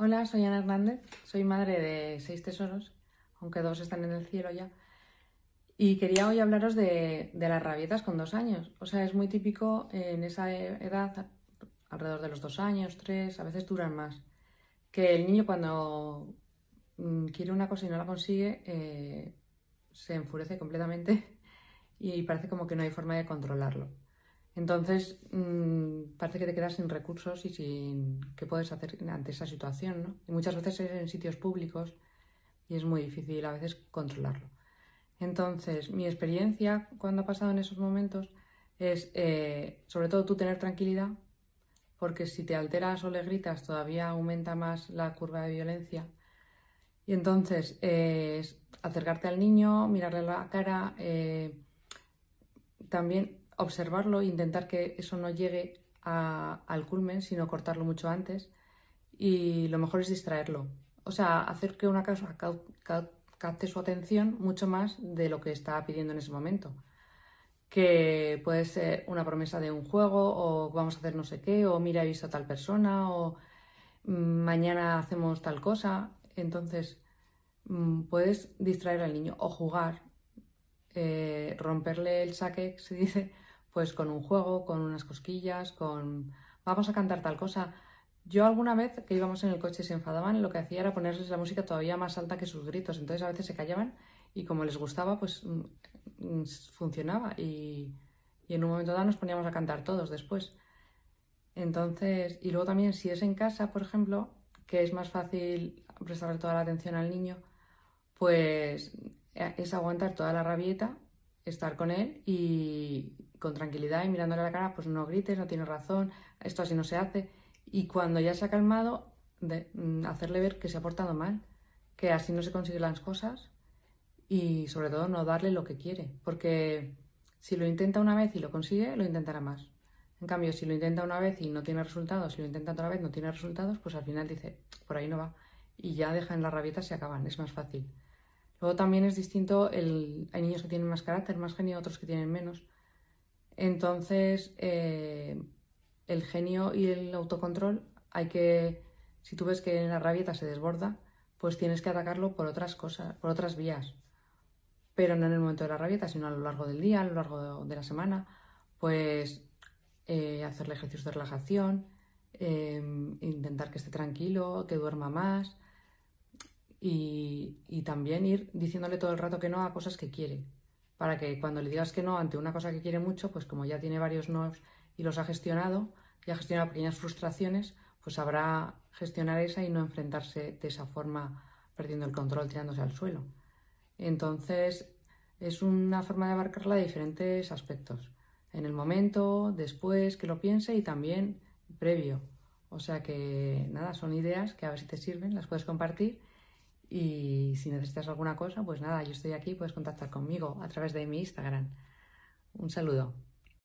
Hola, soy Ana Hernández, soy madre de seis tesoros, aunque dos están en el cielo ya. Y quería hoy hablaros de, las rabietas con dos años. O sea, es muy típico en esa edad, alrededor de los dos años, tres, a veces duran más, que el niño cuando mm, quiere una cosa y no la consigue, eh, se enfurece completamente y parece como que no hay forma de controlarlo. Entonces, mm, parece que te quedas sin recursos y sin qué puedes hacer ante esa situación, ¿no? Y muchas veces es en sitios públicos y es muy difícil a veces controlarlo. Entonces, mi experiencia cuando ha pasado en esos momentos es, eh, sobre todo, tú tener tranquilidad, porque si te alteras o le gritas, todavía aumenta más la curva de violencia. Y entonces, eh, acercarte al niño, mirarle la cara, eh, también observarlo e intentar que eso no llegue al culmen, sino cortarlo mucho antes. Y lo mejor es distraerlo. O sea, hacer que una cosa capte su atención mucho más de lo que está pidiendo en ese momento. Que puede ser una promesa de un juego, o vamos a hacer no sé qué, o mira, he visto a tal persona, o mm, mañana hacemos tal cosa. Entonces, mm, puedes distraer al niño o jugar, eh, romperle el saque, se dice, pues con un juego, con unas cosquillas, con vamos a cantar tal cosa. Yo alguna vez que íbamos en el coche y se enfadaban, lo que hacía era ponerles la música todavía más alta que sus gritos. Entonces a veces se callaban y como les gustaba, pues mm, mm, funcionaba. Y, y en un momento dado nos poníamos a cantar todos después. Entonces, y luego también si es en casa, por ejemplo, que es más fácil prestarle toda la atención al niño, pues eh, es aguantar toda la rabieta estar con él y con tranquilidad y mirándole a la cara, pues no grites, no tienes razón, esto así no se hace. Y cuando ya se ha calmado, de, mm, hacerle ver que se ha portado mal, que así no se consiguen las cosas y sobre todo no darle lo que quiere, porque si lo intenta una vez y lo consigue, lo intentará más. En cambio, si lo intenta una vez y no tiene resultados, si lo intenta otra vez y no tiene resultados, pues al final dice, por ahí no va. Y ya dejan las rabietas y acaban, es más fácil. Luego también es distinto, el, hay niños que tienen más carácter, más genio, otros que tienen menos. Entonces, eh, el genio y el autocontrol hay que, si tú ves que la rabieta se desborda, pues tienes que atacarlo por otras cosas, por otras vías. Pero no en el momento de la rabieta, sino a lo largo del día, a lo largo de, la semana, pues eh, hacerle ejercicios de relajación, eh, intentar que esté tranquilo, que duerma más, y, también ir diciéndole todo el rato que no a cosas que quiere, para que cuando le digas que no ante una cosa que quiere mucho, pues como ya tiene varios no y los ha gestionado, ya ha gestionado pequeñas frustraciones, pues sabrá gestionar esa y no enfrentarse de esa forma perdiendo el control, tirándose al suelo. Entonces, es una forma de abarcarla de diferentes aspectos. En el momento, después que lo piense y también previo. O sea que nada, son ideas que a ver si te sirven, las puedes compartir y si necesitas alguna cosa, pues nada, yo estoy aquí, puedes contactar conmigo a través de mi Instagram. Un saludo.